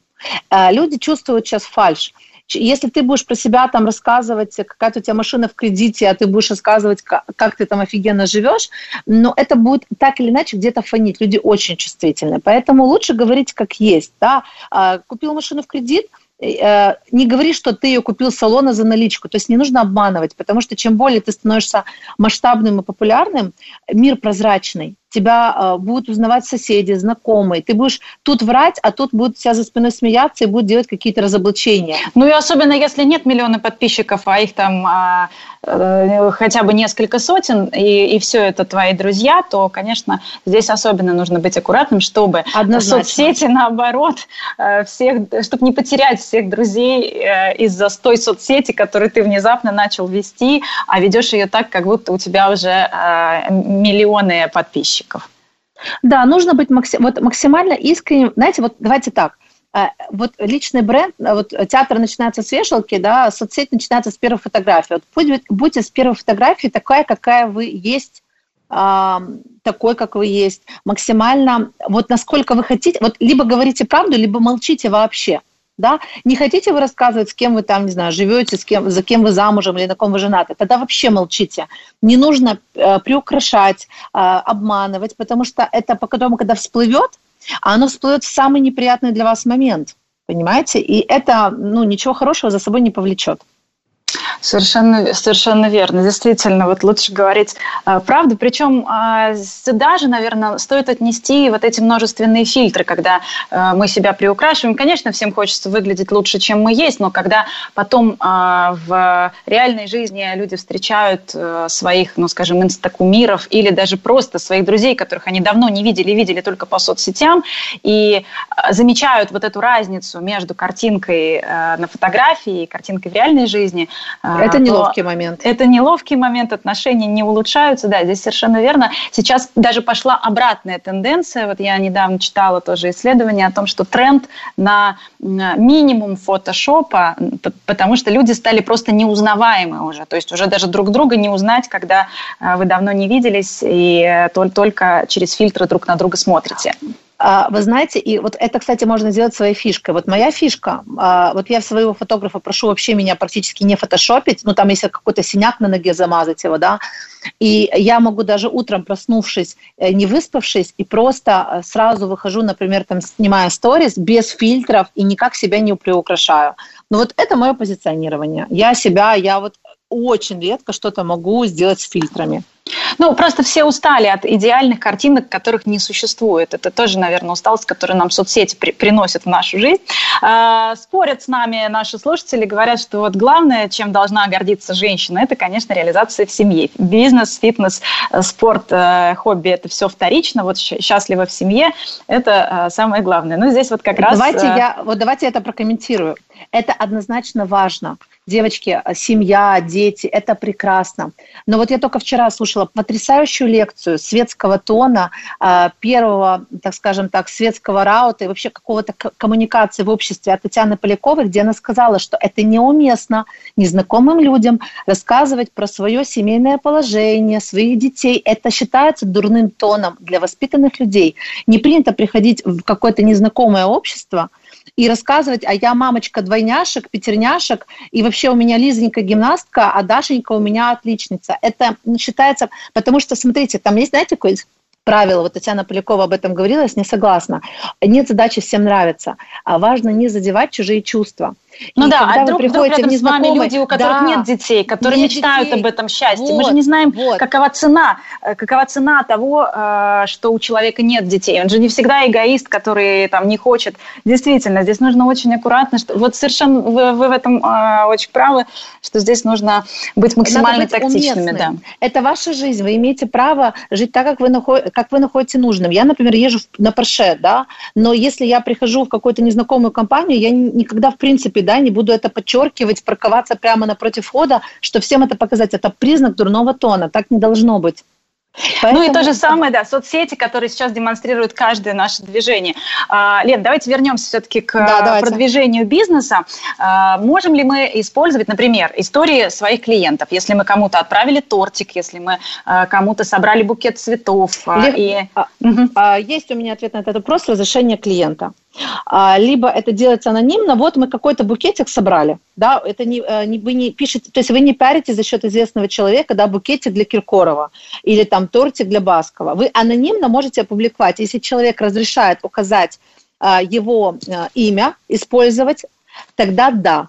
А, люди чувствуют сейчас фальш. Если ты будешь про себя там рассказывать, какая-то у тебя машина в кредите, а ты будешь рассказывать, как, как ты там офигенно живешь, но это будет так или иначе где-то фонить. Люди очень чувствительны. Поэтому лучше говорить как есть. Да? А, купил машину в кредит, э, не говори, что ты ее купил салона за наличку. То есть не нужно обманывать, потому что чем более ты становишься масштабным и популярным, мир прозрачный тебя э, будут узнавать соседи, знакомые. Ты будешь тут врать, а тут будут тебя за спиной смеяться и будут делать какие-то разоблачения. Ну и особенно, если нет миллиона подписчиков, а их там а, э, хотя бы несколько сотен, и, и все это твои друзья, то, конечно, здесь особенно нужно быть аккуратным, чтобы Однозначно. соцсети, наоборот, э, всех, чтобы не потерять всех друзей э, из-за той соцсети, которую ты внезапно начал вести, а ведешь ее так, как будто у тебя уже э, миллионы подписчиков подписчиков. Да, нужно быть максим, вот максимально искренним. Знаете, вот давайте так. Э, вот личный бренд, э, вот театр начинается с вешалки, да, соцсеть начинается с первой фотографии. Вот будь, будьте с первой фотографии такая, какая вы есть, такой, как вы есть, максимально, вот насколько вы хотите, вот либо говорите правду, либо молчите вообще да, не хотите вы рассказывать, с кем вы там, не знаю, живете, с кем, за кем вы замужем или на ком вы женаты, тогда вообще молчите. Не нужно э, приукрашать, э, обманывать, потому что это потом, когда всплывет, оно всплывет в самый неприятный для вас момент, понимаете? И это, ну, ничего хорошего за собой не повлечет. Совершенно, совершенно верно. Действительно, вот лучше говорить э, правду. Причем э, сюда же, наверное, стоит отнести вот эти множественные фильтры, когда э, мы себя приукрашиваем. Конечно, всем хочется выглядеть лучше, чем мы есть, но когда потом э, в реальной жизни люди встречают э, своих, ну, скажем, инстакумиров или даже просто своих друзей, которых они давно не видели, видели только по соцсетям, и э, замечают вот эту разницу между картинкой э, на фотографии и картинкой в реальной жизни, а, это неловкий момент. Это неловкий момент, отношения не улучшаются. Да, здесь совершенно верно. Сейчас даже пошла обратная тенденция. Вот я недавно читала тоже исследование о том, что тренд на минимум фотошопа, потому что люди стали просто неузнаваемы уже. То есть уже даже друг друга не узнать, когда а, вы давно не виделись и э, только через фильтры друг на друга смотрите. А, вы знаете, и вот это, кстати, можно сделать своей фишкой. Вот моя фишка, а, вот я своего фотографа прошу вообще меня практически не фотошопить, ну там если какой-то синяк на ноге замазать его, да, и я могу даже утром проснувшись, э, не выспавшись, и просто э, сразу выхожу, например, там снимая сторис без фильтров и никак себя не приукрашаю. Но вот это мое позиционирование. Я себя, я вот очень редко что-то могу сделать с фильтрами. Ну, просто все устали от идеальных картинок, которых не существует. Это тоже, наверное, усталость, которую нам соцсети при приносят в нашу жизнь. Э, спорят с нами наши слушатели, говорят, что вот главное, чем должна гордиться женщина, это, конечно, реализация в семье. Бизнес, фитнес, э, спорт, э, хобби – это все вторично. Вот счастливо в семье – это э, самое главное. Ну, здесь вот как раз… Давайте, я, вот давайте я это прокомментирую. Это однозначно важно девочки, семья, дети, это прекрасно. Но вот я только вчера слушала потрясающую лекцию светского тона, э, первого, так скажем так, светского раута и вообще какого-то коммуникации в обществе от Татьяны Поляковой, где она сказала, что это неуместно незнакомым людям рассказывать про свое семейное положение, своих детей. Это считается дурным тоном для воспитанных людей. Не принято приходить в какое-то незнакомое общество – и рассказывать, а я мамочка двойняшек, пятерняшек, и вообще у меня Лизонька гимнастка, а Дашенька у меня отличница. Это считается, потому что, смотрите, там есть, знаете, какой правило, вот Татьяна Полякова об этом говорила, я с ней согласна. Нет задачи всем нравиться, а важно не задевать чужие чувства. Ну и да, а вдруг, вдруг рядом с вами люди, у которых да, нет детей, которые нет мечтают детей. об этом счастье. Вот, Мы же не знаем, вот. какова цена, э, какова цена того, э, что у человека нет детей. Он же не всегда эгоист, который там не хочет. Действительно, здесь нужно очень аккуратно. Что, вот совершенно вы, вы в этом э, очень правы, что здесь нужно быть максимально быть тактичными. Да. Это ваша жизнь. Вы имеете право жить так, как вы, наход... как вы находите нужным. Я, например, езжу на Порше, да, но если я прихожу в какую-то незнакомую компанию, я никогда, в принципе, да, не буду это подчеркивать, парковаться прямо напротив входа, что всем это показать. Это признак дурного тона, так не должно быть. Поэтому... Ну и то же самое, да, соцсети, которые сейчас демонстрируют каждое наше движение. А, Лен, давайте вернемся все-таки к да, продвижению бизнеса. А, можем ли мы использовать, например, истории своих клиентов, если мы кому-то отправили тортик, если мы а, кому-то собрали букет цветов? Лег... И... Есть у меня ответ на этот вопрос, разрешение клиента. А, либо это делается анонимно, вот мы какой-то букетик собрали, да, это не, э, не, вы не пишете, то есть вы не пиарите за счет известного человека, да, букетик для Киркорова или там тортик для Баскова. Вы анонимно можете опубликовать, если человек разрешает указать а, его а, имя, использовать, тогда да.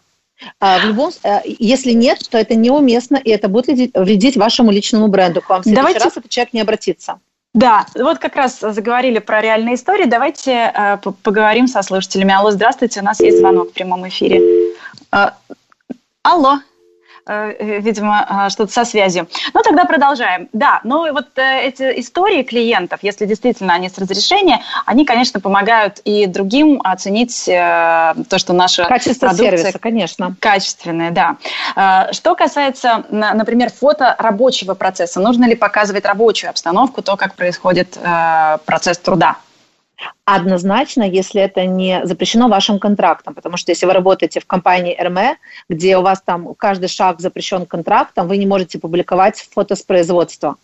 А, в любом, если нет, то это неуместно, и это будет вредить вашему личному бренду. К вам в следующий Давайте... раз этот человек не обратится. Да, вот как раз заговорили про реальные истории. Давайте э, поговорим со слушателями. Алло, здравствуйте, у нас есть звонок в прямом эфире. Э, алло. Э, э, видимо, э, что-то со связью. Ну, тогда продолжаем. Да, ну вот эти истории клиентов, если действительно они с разрешения, они, конечно, помогают и другим оценить то, что наша Качество продукция... сервиса, конечно. Качественная, да. Что касается, например, фото рабочего процесса, нужно ли показывать рабочую обстановку, то, как происходит процесс труда? Однозначно, если это не запрещено вашим контрактом. Потому что если вы работаете в компании РМЭ, где у вас там каждый шаг запрещен контрактом, вы не можете публиковать фото с производства.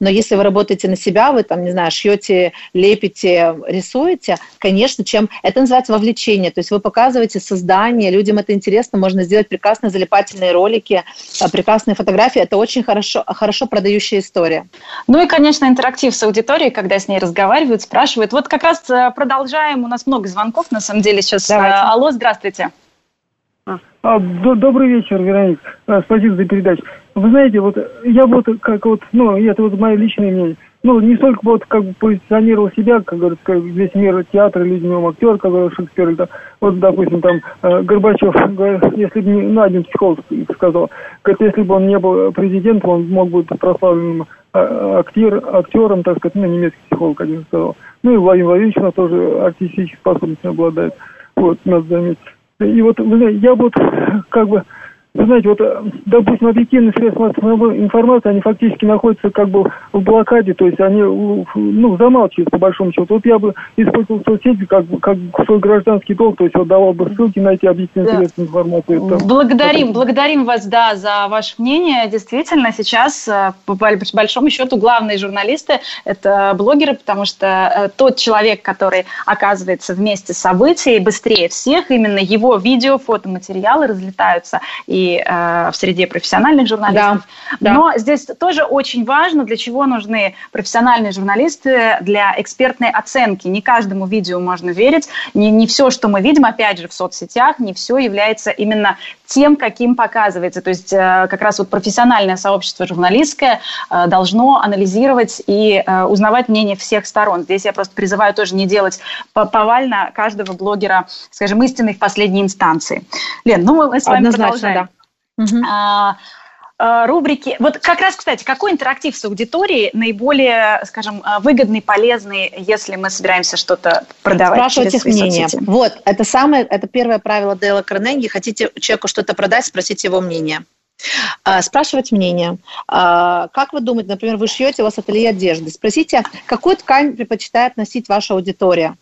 Но если вы работаете на себя, вы там, не знаю, шьете, лепите, рисуете, конечно, чем это называется вовлечение. То есть вы показываете создание, людям это интересно, можно сделать прекрасные залипательные ролики, а, прекрасные фотографии. Это очень хорошо, хорошо продающая история. Ну и, конечно, интерактив с аудиторией, когда с ней разговаривают, спрашивают. Вот как раз э, продолжаем. У нас много звонков, на самом деле, сейчас. Давайте. Алло, здравствуйте. А, добрый вечер, Вероник. А, спасибо за передачу. Вы знаете, вот я вот как вот, ну, это вот мое личное мнение. Ну, не столько вот как бы позиционировал себя, как говорится, как весь мир театра, людьми актер, как говорил Шекспир, там, вот, допустим, там, э, Горбачев, *laughs* если бы не, ну, один психолог сказал, говорит, если бы он не был президентом, он мог быть прославленным э, актер, актером, так сказать, ну, немецкий психолог один сказал. Ну, и Владимир Владимирович у нас тоже артистические способности обладает. Вот, надо заметить. И вот, вы знаете, я вот как бы вы знаете, вот, э, допустим, объективные средства массовой информации, они фактически находятся как бы в блокаде, то есть они, ну, замалчивают по большому счету. Вот я бы использовал соцсети как, как свой гражданский долг, то есть вот давал бы ссылки на эти объективные да. средства информации. Там, благодарим, это... благодарим вас, да, за ваше мнение. Действительно, сейчас, э, по большому счету, главные журналисты – это блогеры, потому что э, тот человек, который оказывается вместе с событий быстрее всех, именно его видео, фотоматериалы разлетаются и э, в среде профессиональных журналистов. Да, Но да. здесь тоже очень важно, для чего нужны профессиональные журналисты для экспертной оценки. Не каждому видео можно верить, не, не все, что мы видим, опять же, в соцсетях, не все является именно тем, каким показывается. То есть э, как раз вот профессиональное сообщество журналистское э, должно анализировать и э, узнавать мнение всех сторон. Здесь я просто призываю тоже не делать повально каждого блогера, скажем, истинной в последней инстанции. Лен, ну мы с вами Однозначно, продолжаем. Да. Угу. А, рубрики. Вот как раз, кстати, какой интерактив с аудиторией наиболее, скажем, выгодный, полезный, если мы собираемся что-то продавать? Спрашивать их мнение. Соцсети? Вот, это самое, это первое правило Дейла Карнеги. Хотите человеку что-то продать, спросите его мнение. А, спрашивать мнение. А, как вы думаете, например, вы шьете, у вас ателье одежды. Спросите, какую ткань предпочитает носить ваша аудитория?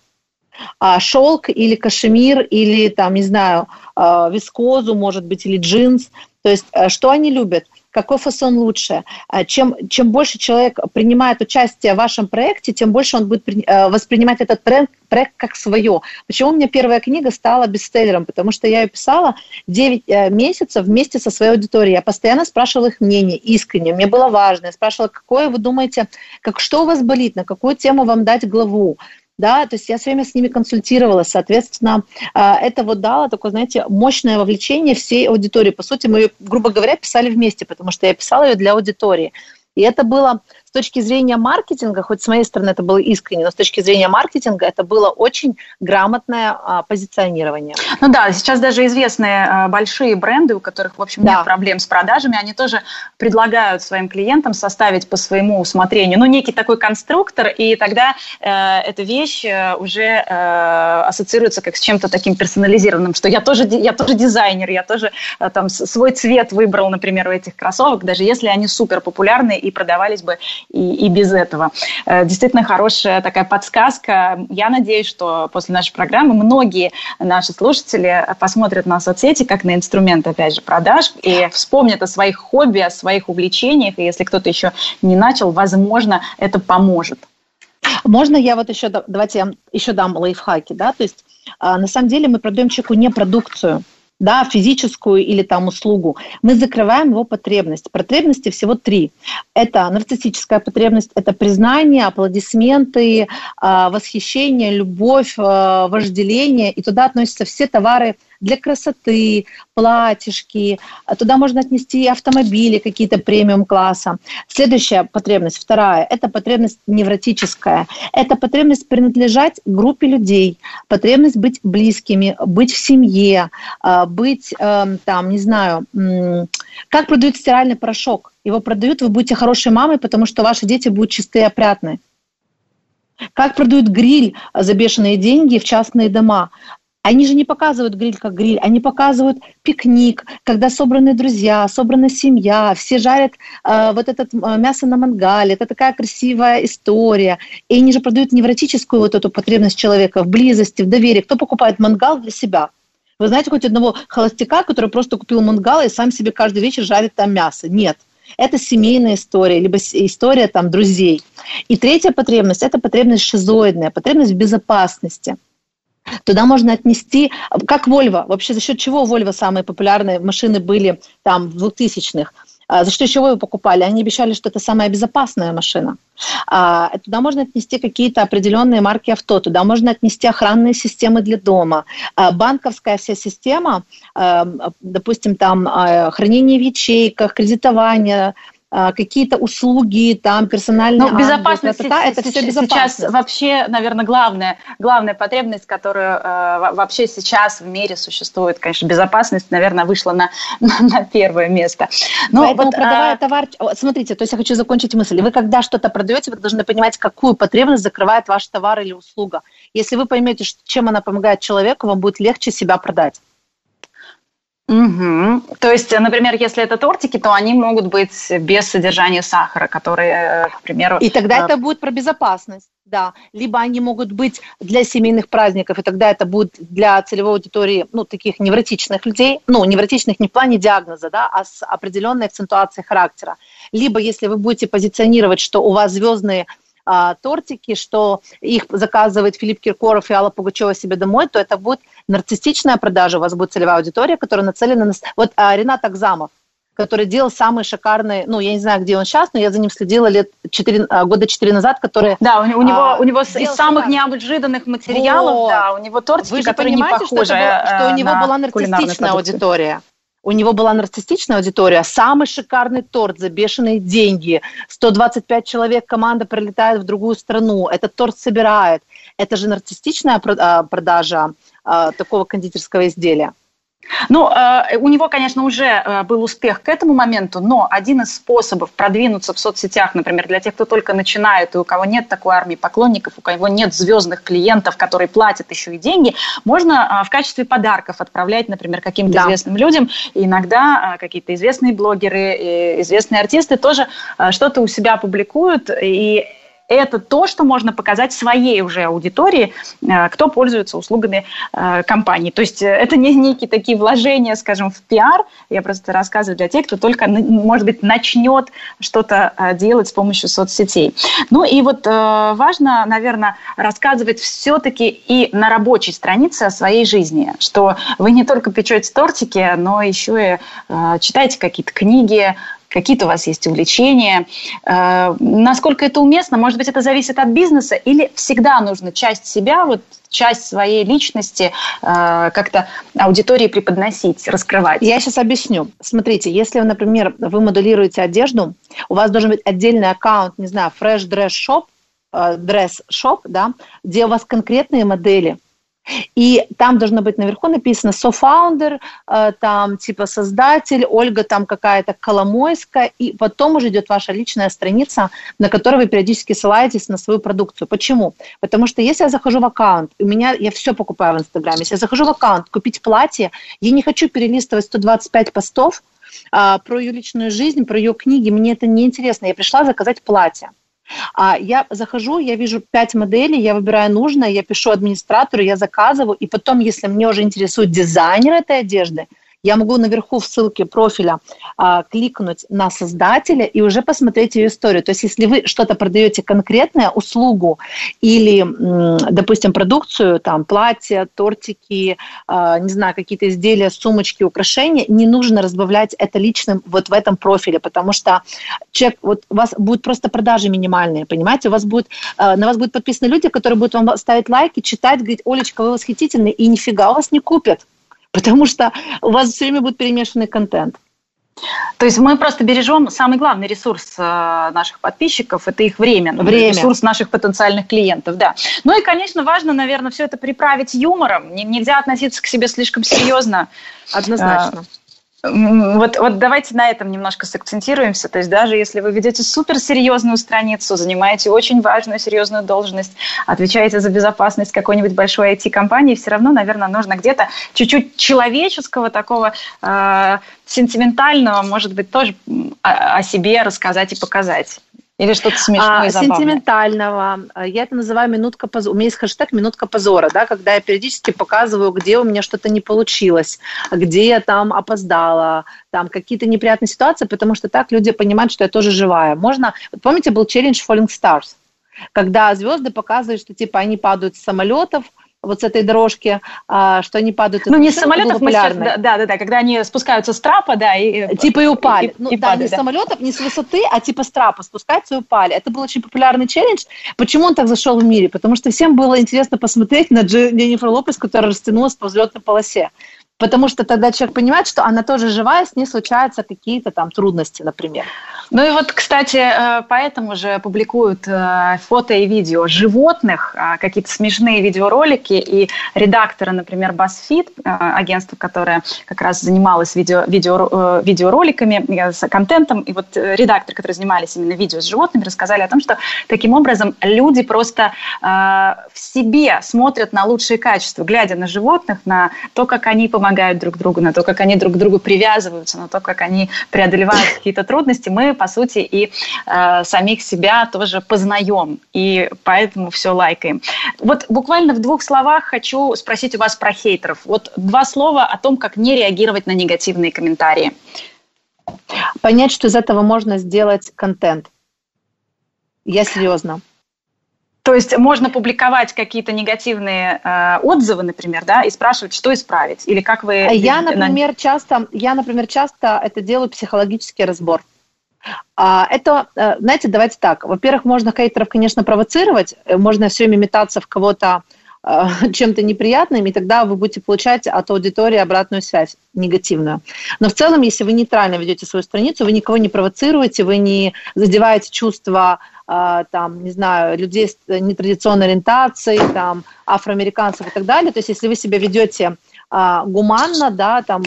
А, шелк или кашемир, или там, не знаю, вискозу, может быть, или джинс. То есть, что они любят? какой фасон лучше. А чем, чем больше человек принимает участие в вашем проекте, тем больше он будет э, воспринимать этот проект, проект как свое. Почему у меня первая книга стала бестселлером? Потому что я ее писала 9 э, месяцев вместе со своей аудиторией. Я постоянно спрашивала их мнение, искренне. Мне было важно. Я спрашивала, какое вы думаете, как, что у вас болит, на какую тему вам дать главу да, то есть я все время с ними консультировалась, соответственно, а, это вот дало такое, знаете, мощное вовлечение всей аудитории. По сути, мы, грубо говоря, писали вместе, потому что я писала ее для аудитории. И это было с точки зрения маркетинга, хоть с моей стороны это было искренне, но с точки зрения маркетинга это было очень грамотное а, позиционирование. Ну да, сейчас даже известные а, большие бренды, у которых, в общем, да. нет проблем с продажами, они тоже предлагают своим клиентам составить по своему усмотрению, ну, некий такой конструктор, и тогда э, эта вещь э, уже э, ассоциируется как с чем-то таким персонализированным, что я тоже, я тоже дизайнер, я тоже э, там свой цвет выбрал, например, у этих кроссовок, даже если они супер популярны и продавались бы и, и без этого. Э, действительно хорошая такая подсказка. Я надеюсь, что после нашей программы многие наши слушатели посмотрят на соцсети как на инструмент, опять же, продаж и вспомнят о своих хобби, о своих увлечениях. И если кто-то еще не начал, возможно, это поможет. Можно я вот еще, давайте я еще дам лайфхаки, да, то есть а, на самом деле мы продаем человеку не продукцию, да, физическую или там услугу, мы закрываем его потребность. Потребности всего три. Это нарциссическая потребность, это признание, аплодисменты, а, восхищение, любовь, а, вожделение, и туда относятся все товары – для красоты, платьишки. Туда можно отнести автомобили какие-то премиум-класса. Следующая потребность, вторая, это потребность невротическая. Это потребность принадлежать группе людей, потребность быть близкими, быть в семье, а, быть эм, там, не знаю, как продают стиральный порошок. Его продают, вы будете хорошей мамой, потому что ваши дети будут чистые и опрятные. Как продают гриль за бешеные деньги в частные дома. Они же не показывают гриль как гриль, они показывают пикник, когда собраны друзья, собрана семья, все жарят э, вот это э, мясо на мангале. Это такая красивая история. И они же продают невротическую вот эту потребность человека в близости, в доверии. Кто покупает мангал для себя? Вы знаете хоть одного холостяка, который просто купил мангал и сам себе каждый вечер жарит там мясо? Нет. Это семейная история, либо история там друзей. И третья потребность – это потребность шизоидная, потребность в безопасности – Туда можно отнести, как Volvo, вообще за счет чего Volvo самые популярные машины были там в 2000-х, а, за что еще вы покупали? Они обещали, что это самая безопасная машина. А, туда можно отнести какие-то определенные марки авто, туда можно отнести охранные системы для дома, а, банковская вся система, допустим, там хранение в ячейках, кредитование, какие-то услуги, там, персональные... Ну, безопасность это, это все безопасность. сейчас вообще, наверное, главная, главная потребность, которая э, вообще сейчас в мире существует. Конечно, безопасность, наверное, вышла на, *laughs* на, на первое место. Но Поэтому, вот, продавая а... товар... Смотрите, то есть я хочу закончить мысль. Вы когда что-то продаете, вы должны понимать, какую потребность закрывает ваш товар или услуга. Если вы поймете, чем она помогает человеку, вам будет легче себя продать. Угу. То есть, например, если это тортики, то они могут быть без содержания сахара, которые, к примеру... И тогда это будет про безопасность да, либо они могут быть для семейных праздников, и тогда это будет для целевой аудитории, ну, таких невротичных людей, ну, невротичных не в плане диагноза, да, а с определенной акцентуацией характера. Либо если вы будете позиционировать, что у вас звездные а, тортики, что их заказывает Филипп Киркоров и Алла Пугачева себе домой, то это будет нарциссичная продажа, у вас будет целевая аудитория, которая нацелена на... Вот а, Ренат Акзамов, который делал самые шикарные, ну, я не знаю, где он сейчас, но я за ним следила лет 4, а, года четыре назад, которые... Да, у, у него, а, у него из самых неожиданных материалов, вот. да, у него тортики, Вы которые не похожи что, это, что у него была нарциссичная аудитория. У него была нарциссичная аудитория, самый шикарный торт за бешеные деньги, 125 человек команда прилетает в другую страну, этот торт собирает. Это же нарциссичная а, продажа такого кондитерского изделия. Ну, э, у него, конечно, уже э, был успех к этому моменту, но один из способов продвинуться в соцсетях, например, для тех, кто только начинает, и у кого нет такой армии поклонников, у кого нет звездных клиентов, которые платят еще и деньги, можно э, в качестве подарков отправлять, например, каким-то да. известным людям. И иногда какие-то известные блогеры, известные артисты тоже что-то у себя публикуют, и это то, что можно показать своей уже аудитории, э, кто пользуется услугами э, компании. То есть э, это не некие такие вложения, скажем, в пиар. Я просто рассказываю для тех, кто только, может быть, начнет что-то делать с помощью соцсетей. Ну и вот важно, наверное, рассказывать все-таки и на рабочей странице о своей жизни, что вы не только печете тортики, но еще и читаете какие-то книги, какие-то у вас есть увлечения. Э, насколько это уместно? Может быть, это зависит от бизнеса или всегда нужно часть себя, вот часть своей личности э, как-то аудитории преподносить, раскрывать? Я сейчас объясню. Смотрите, если, например, вы моделируете одежду, у вас должен быть отдельный аккаунт, не знаю, Fresh Dress Shop, э, Dress Shop, да, где у вас конкретные модели – и там должно быть наверху написано «софаундер», э, там типа «создатель», Ольга там какая-то Коломойская, и потом уже идет ваша личная страница, на которой вы периодически ссылаетесь на свою продукцию. Почему? Потому что если я захожу в аккаунт, у меня, я все покупаю в Инстаграме, если я захожу в аккаунт купить платье, я не хочу перелистывать 125 постов, а, про ее личную жизнь, про ее книги, мне это не интересно. Я пришла заказать платье. А я захожу, я вижу пять моделей, я выбираю нужное, я пишу администратору, я заказываю, и потом, если мне уже интересует дизайнер этой одежды, я могу наверху в ссылке профиля а, кликнуть на создателя и уже посмотреть ее историю. То есть если вы что-то продаете конкретное, услугу или, допустим, продукцию, там, платья, тортики, а, не знаю, какие-то изделия, сумочки, украшения, не нужно разбавлять это личным вот в этом профиле, потому что человек, вот у вас будут просто продажи минимальные, понимаете? У вас будет, а, на вас будут подписаны люди, которые будут вам ставить лайки, читать, говорить, Олечка, вы восхитительны, и нифига у вас не купят потому что у вас все время будет перемешанный контент. То есть мы просто бережем самый главный ресурс э, наших подписчиков, это их время, время. ресурс наших потенциальных клиентов, да. Ну и, конечно, важно, наверное, все это приправить юмором. Нельзя относиться к себе слишком серьезно. Однозначно. Вот, вот давайте на этом немножко сакцентируемся. То есть даже если вы ведете суперсерьезную страницу, занимаете очень важную серьезную должность, отвечаете за безопасность какой-нибудь большой IT-компании, все равно, наверное, нужно где-то чуть-чуть человеческого такого э, сентиментального, может быть, тоже о, о себе рассказать и показать. Или что-то смешное а, Сентиментального. Я это называю минутка позора. У меня есть хэштег «минутка позора», да, когда я периодически показываю, где у меня что-то не получилось, где я там опоздала, там какие-то неприятные ситуации, потому что так люди понимают, что я тоже живая. Можно... Вот помните, был челлендж Falling Stars? когда звезды показывают, что типа они падают с самолетов, вот с этой дорожки, а, что они падают. Ну, не с самолетов, мы сейчас, да, да, да, когда они спускаются с трапа, да, и... Типа и упали. И, ну, и да, падают, не да. с самолетов, не с высоты, а типа с трапа спускаются и упали. Это был очень популярный челлендж. Почему он так зашел в мире? Потому что всем было интересно посмотреть на Дженнифер Лопес, которая растянулась по взлетной полосе. Потому что тогда человек понимает, что она тоже живая, с ней случаются какие-то там трудности, например. Ну и вот, кстати, э, поэтому же публикуют э, фото и видео животных, а, какие-то смешные видеоролики, и редакторы, например, BuzzFeed, э, агентство, которое как раз занималось видео, видео, видеороликами, с контентом, и вот редакторы, которые занимались именно видео с животными, рассказали о том, что таким образом люди просто в себе смотрят на лучшие качества, глядя на животных, на то, как они помогают друг другу, на то, как они друг к другу привязываются, на то, как они преодолевают какие-то трудности. Мы по сути, и э, самих себя тоже познаем, и поэтому все лайкаем. Вот буквально в двух словах хочу спросить у вас про хейтеров. Вот два слова о том, как не реагировать на негативные комментарии. Понять, что из этого можно сделать контент. Я серьезно. То есть можно публиковать какие-то негативные э, отзывы, например, да, и спрашивать, что исправить, или как вы. Я, например, часто, я, например, часто это делаю психологический разбор. А, это, э, знаете, давайте так. Во-первых, можно хейтеров, конечно, провоцировать, э, можно все время метаться в кого-то э, *laughs* чем-то неприятным, и тогда вы будете получать от аудитории обратную связь негативную. Но в целом, если вы нейтрально ведете свою страницу, вы никого не провоцируете, вы не задеваете чувства там, не знаю, людей с нетрадиционной ориентацией, там, афроамериканцев и так далее. То есть, если вы себя ведете а, гуманно, да, там,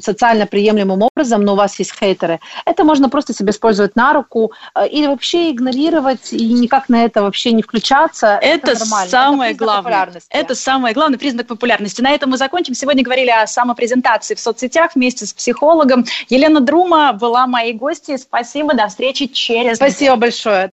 социально приемлемым образом, но у вас есть хейтеры, это можно просто себе использовать на руку э, или вообще игнорировать и никак на это вообще не включаться. Это, это нормально. самое это главное. Это самое главное, признак популярности. На этом мы закончим. Сегодня говорили о самопрезентации в соцсетях вместе с психологом. Елена Друма была моей гостьей. Спасибо, до встречи через Спасибо большое.